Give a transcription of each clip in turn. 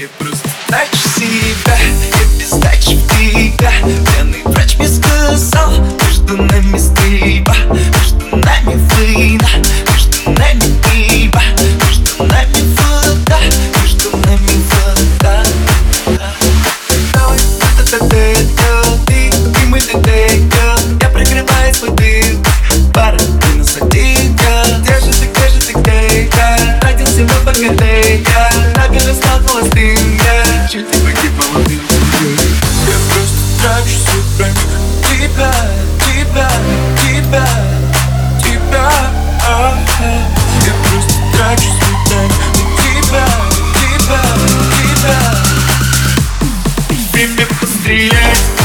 Я просто трачу себя Я без дачи тебя. Пьяный врач мне сказал Между нами стрельба Между нами война Между нами пиво Между нами вода Между нами вода Давай, та-та-та-та, Yeah.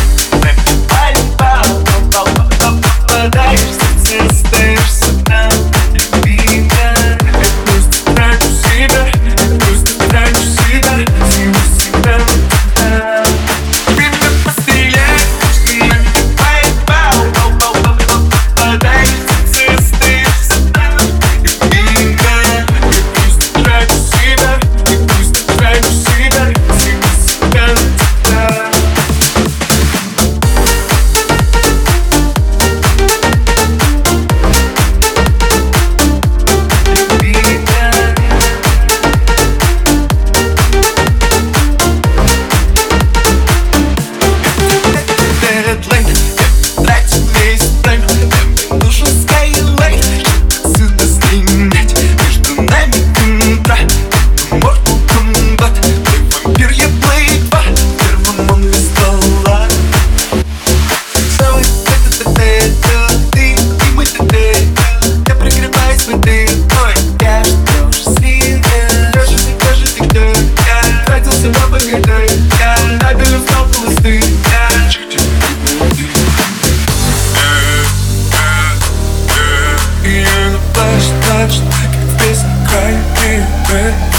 much like this, cry,